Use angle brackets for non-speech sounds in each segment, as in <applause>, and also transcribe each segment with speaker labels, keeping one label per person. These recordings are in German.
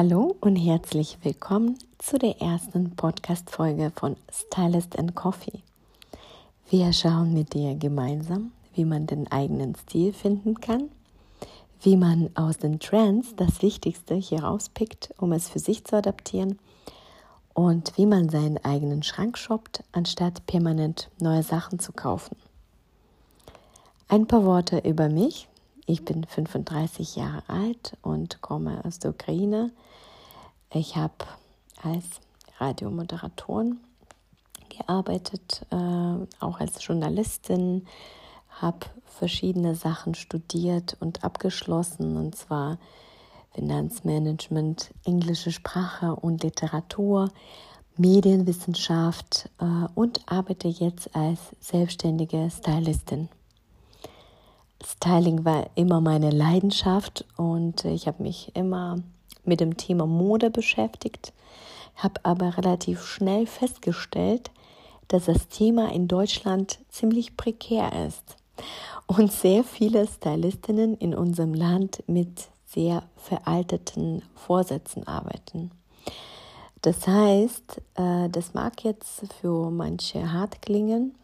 Speaker 1: Hallo und herzlich willkommen zu der ersten Podcast-Folge von Stylist and Coffee. Wir schauen mit dir gemeinsam, wie man den eigenen Stil finden kann, wie man aus den Trends das Wichtigste hier rauspickt, um es für sich zu adaptieren und wie man seinen eigenen Schrank shoppt, anstatt permanent neue Sachen zu kaufen. Ein paar Worte über mich. Ich bin 35 Jahre alt und komme aus der Ukraine. Ich habe als Radiomoderatorin gearbeitet, äh, auch als Journalistin, habe verschiedene Sachen studiert und abgeschlossen, und zwar Finanzmanagement, englische Sprache und Literatur, Medienwissenschaft äh, und arbeite jetzt als selbstständige Stylistin. Styling war immer meine Leidenschaft und ich habe mich immer mit dem Thema Mode beschäftigt, habe aber relativ schnell festgestellt, dass das Thema in Deutschland ziemlich prekär ist und sehr viele Stylistinnen in unserem Land mit sehr veralteten Vorsätzen arbeiten. Das heißt, äh, das mag jetzt für manche hart klingen,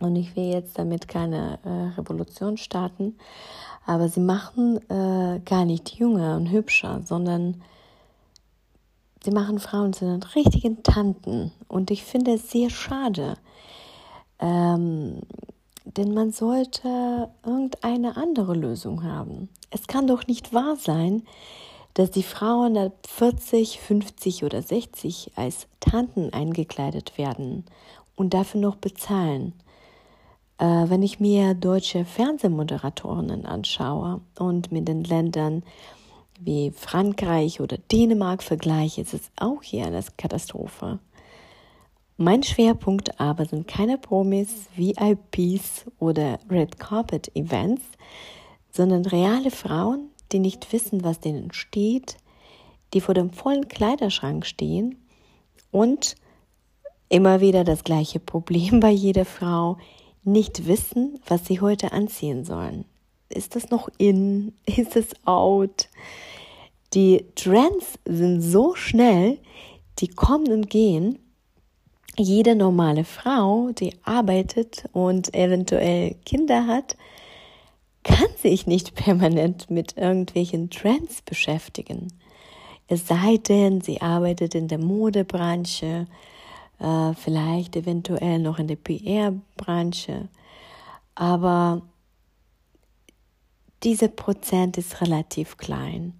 Speaker 1: und ich will jetzt damit keine äh, Revolution starten, aber sie machen äh, gar nicht jünger und hübscher, sondern sie machen Frauen zu den richtigen Tanten. Und ich finde es sehr schade. Ähm, denn man sollte irgendeine andere Lösung haben. Es kann doch nicht wahr sein, dass die Frauen ab 40, 50 oder 60 als Tanten eingekleidet werden und dafür noch bezahlen. Äh, wenn ich mir deutsche Fernsehmoderatorinnen anschaue und mit den Ländern wie Frankreich oder Dänemark vergleiche, ist es auch hier eine Katastrophe. Mein Schwerpunkt aber sind keine Promis, VIPs oder Red Carpet Events, sondern reale Frauen, die nicht wissen, was denen steht, die vor dem vollen Kleiderschrank stehen und immer wieder das gleiche Problem bei jeder Frau, nicht wissen, was sie heute anziehen sollen. Ist das noch in? <laughs> Ist es out? Die Trends sind so schnell, die kommen und gehen. Jede normale Frau, die arbeitet und eventuell Kinder hat, kann sich nicht <laughs> permanent mit irgendwelchen Trends beschäftigen. Es sei denn, sie arbeitet in der Modebranche äh, vielleicht eventuell noch in der PR-Branche. Aber dieser Prozent ist relativ klein.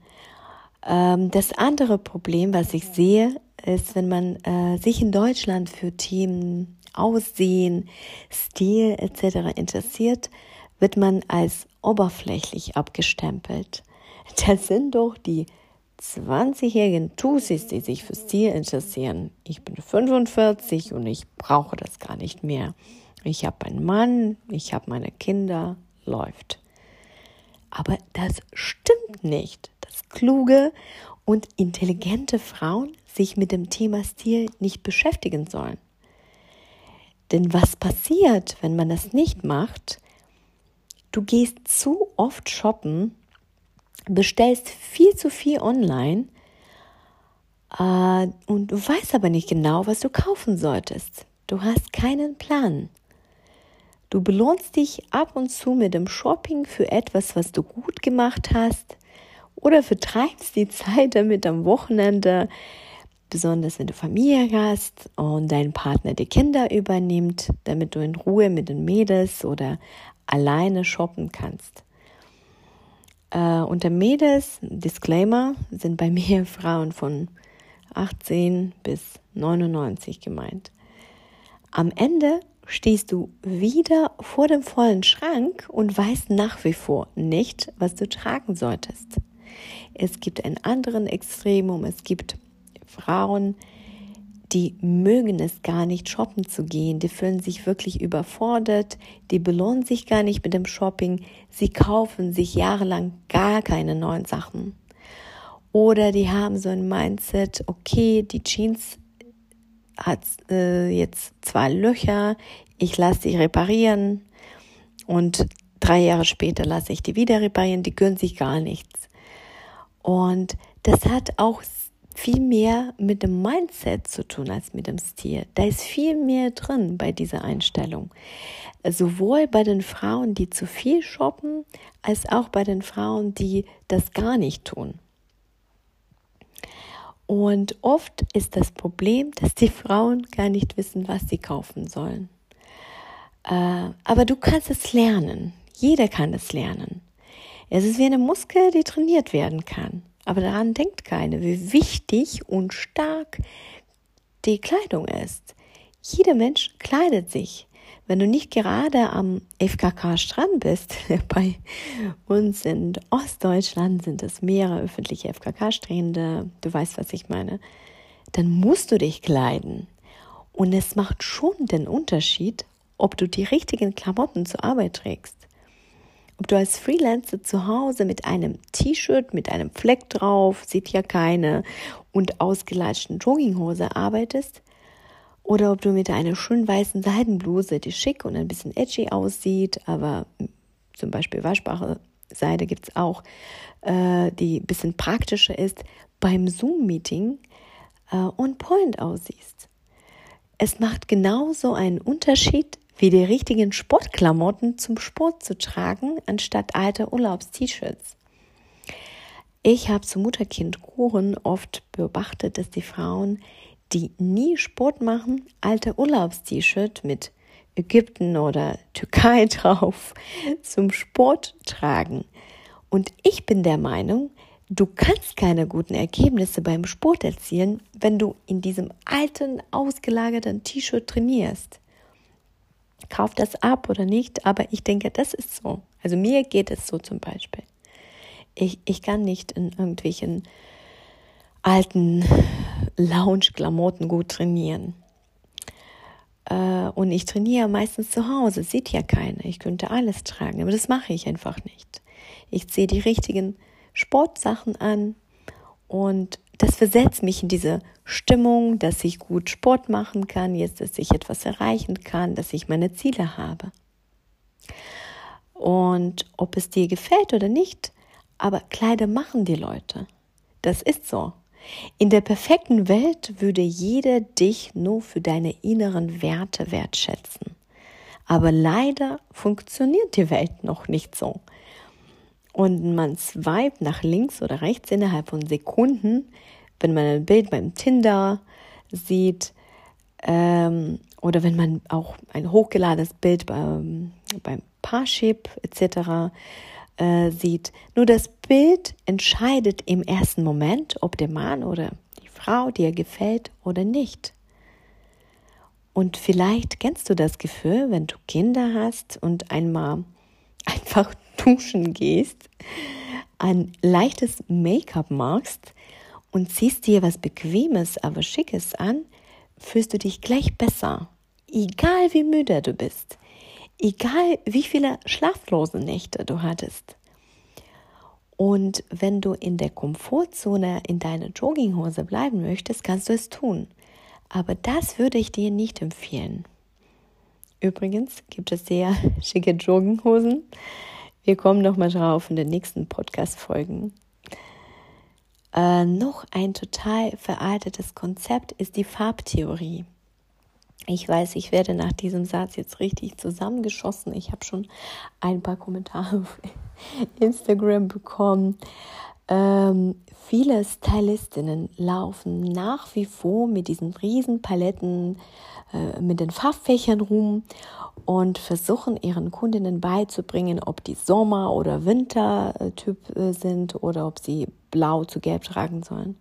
Speaker 1: Ähm, das andere Problem, was ich sehe, ist, wenn man äh, sich in Deutschland für Themen Aussehen, Stil etc. interessiert, wird man als oberflächlich abgestempelt. <laughs> Das sind doch die 20-jährigen Tussis, die sich für Stil interessieren. Ich bin 45 und ich brauche das gar nicht mehr. Ich habe einen Mann, ich habe meine Kinder, läuft. Aber das stimmt nicht, dass kluge und intelligente Frauen sich mit dem Thema Stil nicht beschäftigen sollen. Denn was passiert, wenn man das nicht macht? Du gehst zu oft shoppen bestellst viel zu viel online äh, und du weißt aber nicht genau, was du kaufen solltest. Du hast keinen Plan. Du belohnst dich ab und zu mit dem Shopping für etwas, was du gut gemacht hast oder vertreibst die Zeit damit am Wochenende, besonders wenn du Familie hast und dein Partner die Kinder übernimmt, damit du in Ruhe mit den Mädels oder alleine shoppen kannst. Äh, unter Mädels, Disclaimer, sind bei <laughs> mir Frauen von 18 bis 99 gemeint. Am Ende stehst du wieder vor dem vollen Schrank und weißt nach wie vor nicht, was du tragen solltest. Es gibt ein anderen Extremum, es gibt Frauen, die mögen es gar nicht, shoppen zu gehen. Die fühlen sich wirklich überfordert. Die belohnen sich gar nicht mit dem Shopping. Sie kaufen sich jahrelang gar keine neuen Sachen. Oder die haben so ein Mindset, okay, die Jeans hat äh, jetzt zwei Löcher, ich lasse sie reparieren und drei Jahre später lasse ich die wieder reparieren, die gönnen sich gar nichts. Und das hat auch viel mehr mit dem Mindset zu tun als mit dem Stil. Da ist viel mehr drin bei dieser Einstellung. Sowohl bei den Frauen, die zu viel shoppen, als auch bei den Frauen, die das gar nicht tun. Und oft ist das Problem, dass die Frauen gar nicht wissen, was sie kaufen sollen. Äh, aber du kannst es lernen. Jeder kann es lernen. Es ist wie eine Muskel, die trainiert werden kann. Aber daran denkt keiner, wie wichtig und stark die Kleidung ist. Jeder Mensch kleidet sich. Wenn du nicht gerade am FKK-Strand bist, <laughs> bei uns in Ostdeutschland sind es mehrere öffentliche FKK-Strände, du weißt, was ich meine, dann musst du dich kleiden. Und es macht schon den Unterschied, ob du die richtigen Klamotten zur Arbeit trägst. Ob du als Freelancer zu Hause mit einem T-Shirt mit einem Fleck drauf, sieht ja keine, und ausgelatschten Jogginghose arbeitest, oder ob du mit einer schönen weißen Seidenbluse, die schick und ein bisschen edgy aussieht, aber zum Beispiel waschbare Seide gibt es auch, äh, die ein bisschen praktischer ist, beim Zoom-Meeting äh, on point aussiehst. Es macht genauso einen Unterschied, wie die richtigen Sportklamotten zum Sport zu tragen, anstatt alte Urlaubs-T-Shirts. Ich habe zu Mutter-Kind-Kuren oft beobachtet, dass die Frauen, die nie Sport machen, alte Urlaubs-T-Shirt mit Ägypten oder Türkei <laughs> drauf zum Sport tragen. Und ich bin der Meinung, du kannst keine guten Ergebnisse beim Sport erzielen, wenn du in diesem alten, ausgelagerten T-Shirt trainierst kauft das ab oder nicht, aber ich denke, das ist so. Also mir geht es so zum Beispiel. Ich, ich kann nicht in irgendwelchen alten Lounge-Klamotten gut trainieren. Äh, und ich trainiere meistens zu Hause, sieht ja keiner. Ich könnte alles tragen, aber das mache ich einfach nicht. Ich ziehe die richtigen Sportsachen an und das versetzt mich in diese Stimmung, dass ich gut Sport machen kann, jetzt, dass ich etwas erreichen kann, dass ich meine Ziele habe. Und ob es dir gefällt oder nicht, aber Kleider machen die Leute. Das ist so. In der perfekten Welt würde jeder dich nur für deine inneren Werte wertschätzen. Aber leider funktioniert die Welt noch nicht so und man swipet nach links oder rechts innerhalb von Sekunden, wenn man ein Bild beim Tinder sieht ähm, oder wenn man auch ein hochgeladenes Bild beim, beim Parship etc. Äh, sieht. Nur das Bild entscheidet im ersten Moment, ob der Mann oder die Frau dir gefällt oder nicht. Und vielleicht kennst du das Gefühl, wenn du Kinder hast und einmal <laughs> einfach duschen gehst, ein leichtes Make-up machst und ziehst dir was Bequemes, aber Schickes an, fühlst du dich gleich besser. Egal wie müde du bist. Egal wie viele schlaflose Nächte du hattest. Und wenn du in der Komfortzone in deiner Jogginghose bleiben möchtest, kannst du es tun. Aber das würde ich dir nicht empfehlen. Übrigens gibt es sehr <laughs> schicke Jogginghosen. Wir kommen nochmal drauf in den nächsten Podcast-Folgen. Äh, noch ein total veraltetes Konzept ist die Farbtheorie. Ich weiß, ich werde nach diesem Satz jetzt richtig zusammengeschossen. Ich habe schon ein paar Kommentare auf <laughs> Instagram bekommen. Ähm, viele Stylistinnen laufen nach wie vor mit diesen riesen Paletten, äh, mit den Farbfächern rum und versuchen ihren Kundinnen beizubringen, ob die Sommer- oder Wintertyp äh, sind oder ob sie blau zu gelb tragen sollen.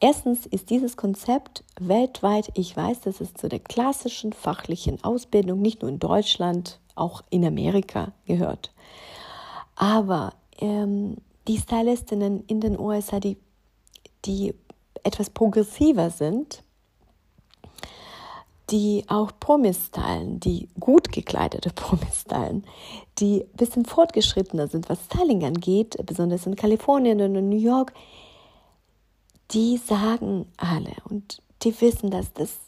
Speaker 1: Erstens ist dieses Konzept weltweit, ich weiß, dass es zu der klassischen fachlichen Ausbildung nicht nur in Deutschland, auch in Amerika gehört. Aber ähm, die Stylistinnen in den USA, die, die etwas progressiver sind, die auch Promis stylen, die gut gekleidete <laughs> Promis stylen, die ein bisschen fortgeschrittener sind, was Styling angeht, besonders in Kalifornien und in New York, die sagen alle und die wissen, dass das,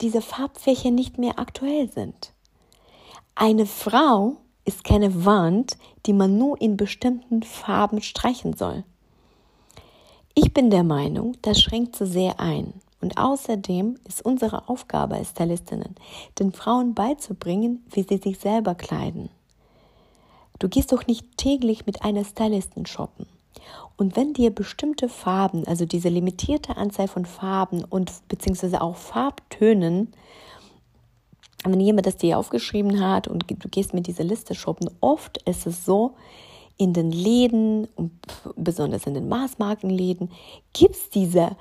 Speaker 1: diese Farbfächer nicht mehr aktuell sind. Eine Frau ist keine Wand, die man nur in bestimmten Farben streichen soll. Ich bin der Meinung, das schränkt zu sehr ein. Und außerdem ist unsere Aufgabe als Stylistinnen, den Frauen beizubringen, wie sie sich selber kleiden. Du gehst doch nicht täglich mit einer Stylistin shoppen. Und wenn dir bestimmte Farben, also diese limitierte Anzahl von Farben und beziehungsweise auch Farbtönen, wenn jemand das dir aufgeschrieben hat und du gehst mit dieser Liste shoppen, oft ist es so, in den Läden besonders in den Maßmarkenläden gibt es diese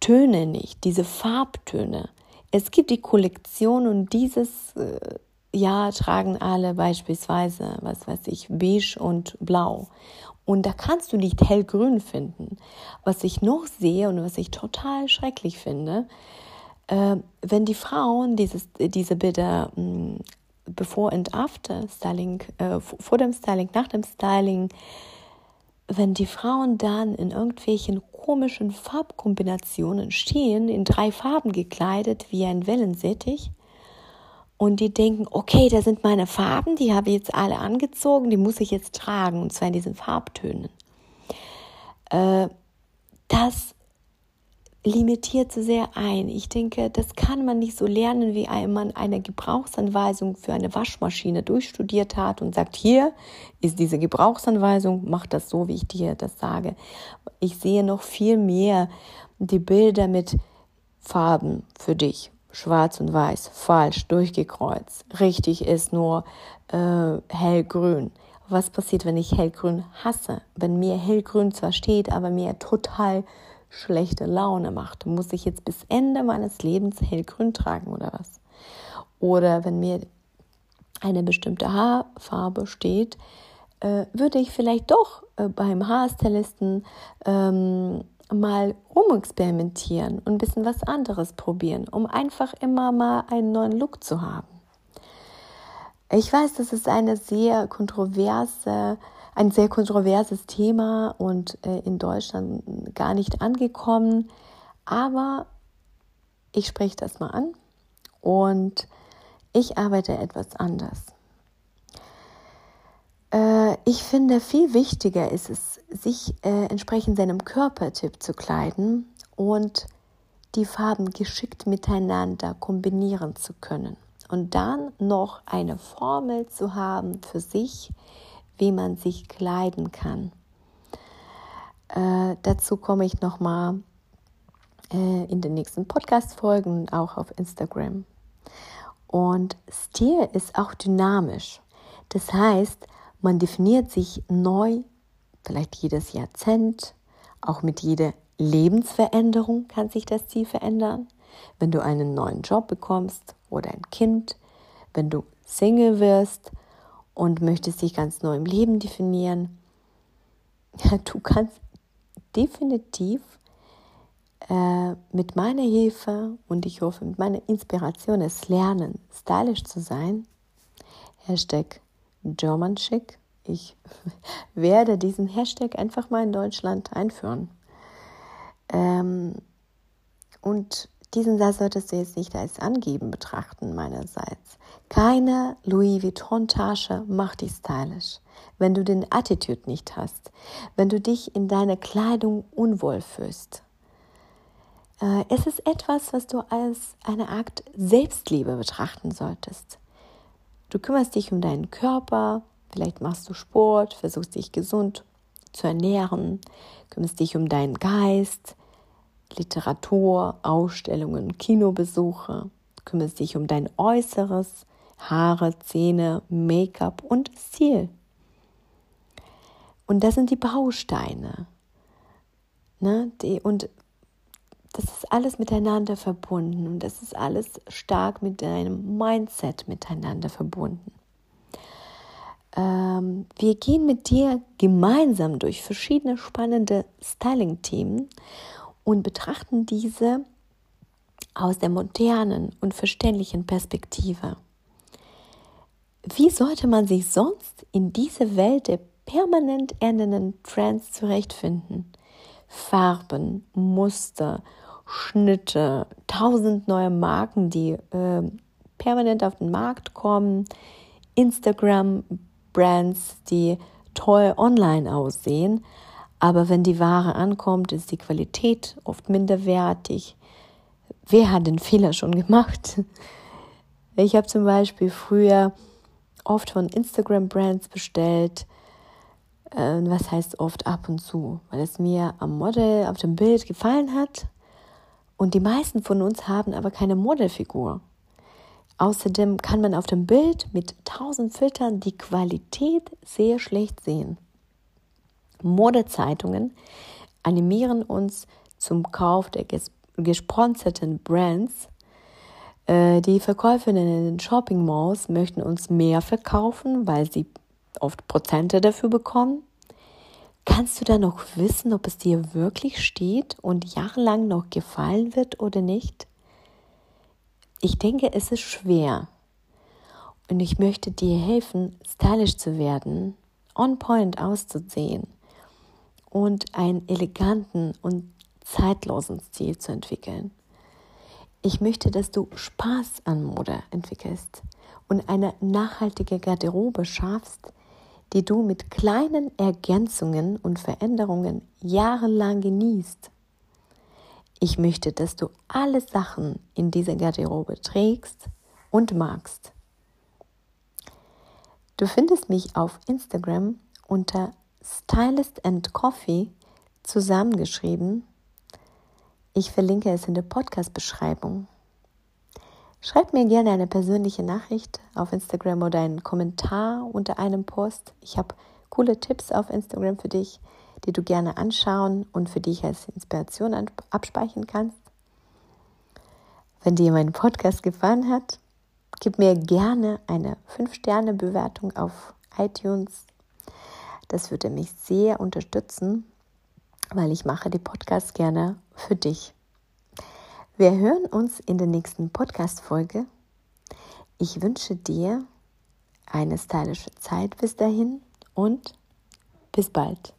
Speaker 1: Töne nicht, diese Farbtöne. Es gibt die Kollektion und dieses äh, Jahr tragen alle beispielsweise, was weiß ich, beige und blau. Und da kannst du nicht hellgrün finden. Was ich noch sehe und was ich total schrecklich finde, äh, wenn die Frauen dieses, diese Bilder mh, hm, bevor und after Styling, äh, vor dem Styling, nach dem Styling, wenn die Frauen dann in irgendwelchen komischen Farbkombinationen stehen, in drei Farben gekleidet wie ein Wellensittich, und die denken, okay, da sind meine Farben, die habe ich jetzt alle angezogen, die muss ich jetzt tragen, und zwar in diesen Farbtönen. Äh, das limitiert zu sehr ein. Ich denke, das kann man nicht so lernen, wie man eine Gebrauchsanweisung für eine Waschmaschine durchstudiert hat und sagt, hier ist diese Gebrauchsanweisung, mach das so, wie ich dir das sage. Ich sehe noch viel mehr die Bilder mit Farben für dich. Schwarz und Weiß, falsch, durchgekreuzt. Richtig ist nur äh, hellgrün. Was passiert, wenn ich hellgrün hasse? Wenn mir hellgrün zwar steht, aber mir total schlechte Laune macht, muss ich jetzt bis Ende meines Lebens hellgrün tragen oder was? Oder wenn mir eine bestimmte Haarfarbe steht, äh, würde ich vielleicht doch äh, beim Haarstylisten ähm, mal rumexperimentieren und ein bisschen was anderes probieren, um einfach immer mal einen neuen Look zu haben. Ich weiß, das ist eine sehr kontroverse ein sehr kontroverses Thema und äh, in Deutschland gar nicht angekommen. Aber ich spreche das mal an und ich arbeite etwas anders. Äh, ich finde, viel wichtiger ist es, sich äh, entsprechend seinem Körpertyp zu kleiden und die Farben geschickt miteinander kombinieren zu können. Und dann noch eine Formel zu haben für sich, wie man sich kleiden kann. Äh, dazu komme ich nochmal äh, in den nächsten Podcast-Folgen auch auf Instagram. Und Stil ist auch dynamisch. Das heißt, man definiert sich neu, vielleicht jedes Jahrzehnt, auch mit jeder Lebensveränderung kann sich das Ziel verändern. Wenn du einen neuen Job bekommst oder ein Kind, wenn du Single wirst und möchtest dich ganz neu im Leben definieren, <laughs> ja, du kannst definitiv äh, mit meiner Hilfe und ich hoffe mit meiner Inspiration es lernen, stylisch zu sein. Hashtag German Chic. Ich <laughs> werde diesen Hashtag einfach mal in Deutschland einführen. Ähm, und diesen Satz solltest du jetzt nicht als Angeben betrachten meinerseits. Keine Louis Vuitton-Tasche macht dich stylisch, wenn du den Attitude nicht hast, wenn du dich in deiner Kleidung unwohl fühlst. Äh, es ist etwas, was du als eine Art Selbstliebe betrachten solltest. Du kümmerst dich um deinen Körper, vielleicht machst du Sport, versuchst dich gesund zu ernähren, kümmerst dich um deinen Geist, Literatur, Ausstellungen, Kinobesuche, kümmerst dich um dein Äußeres, Haare, Zähne, Make-up und Stil. Und das sind die Bausteine. Ne? Die, und das ist alles miteinander verbunden und das ist alles stark mit deinem Mindset miteinander verbunden. Ähm, wir gehen mit dir gemeinsam durch verschiedene spannende Styling-Themen und betrachten diese aus der modernen und verständlichen Perspektive. Wie sollte man sich sonst in diese Welt der permanent ändernden Trends zurechtfinden? Farben, Muster, Schnitte, tausend neue Marken, die äh, permanent auf den Markt kommen, Instagram-Brands, die toll online aussehen, aber wenn die Ware ankommt, ist die Qualität oft minderwertig. Wer hat den Fehler schon gemacht? Ich habe zum Beispiel früher oft von Instagram-Brands bestellt. Äh, was heißt oft ab und zu? Weil es mir am Model auf dem Bild gefallen hat. Und die meisten von uns haben aber keine Modelfigur. Außerdem kann man auf dem Bild mit tausend Filtern die Qualität sehr schlecht sehen. Modezeitungen animieren uns zum Kauf der gesponserten Brands. Äh, die Verkäuferinnen in den Shopping Malls möchten uns mehr verkaufen, weil sie oft Prozente dafür bekommen. Kannst du da noch wissen, ob es dir wirklich steht und jahrelang noch gefallen wird oder nicht? Ich denke, es ist schwer. Und ich möchte dir helfen, stylisch zu werden, on point auszusehen und einen eleganten und zeitlosen Stil zu entwickeln. Ich möchte, dass du Spaß an Mode entwickelst und eine nachhaltige Garderobe schaffst, die du mit kleinen Ergänzungen und Veränderungen jahrelang genießt. Ich möchte, dass du alle Sachen in dieser Garderobe trägst und magst. Du findest mich auf Instagram unter Stylist and Coffee zusammengeschrieben. Ich verlinke es in der Podcast-Beschreibung. Schreib mir gerne eine persönliche Nachricht auf Instagram oder einen Kommentar unter einem Post. Ich habe coole Tipps auf Instagram für dich die du gerne anschauen und für dich als Inspiration abspeichern kannst. Wenn dir mein Podcast gefallen hat, gib mir gerne eine 5-Sterne-Bewertung auf iTunes. Das würde mich sehr unterstützen, weil ich mache die Podcasts gerne für dich. Wir hören uns in der nächsten Podcast-Folge. Ich wünsche dir eine stylische Zeit bis dahin und bis bald.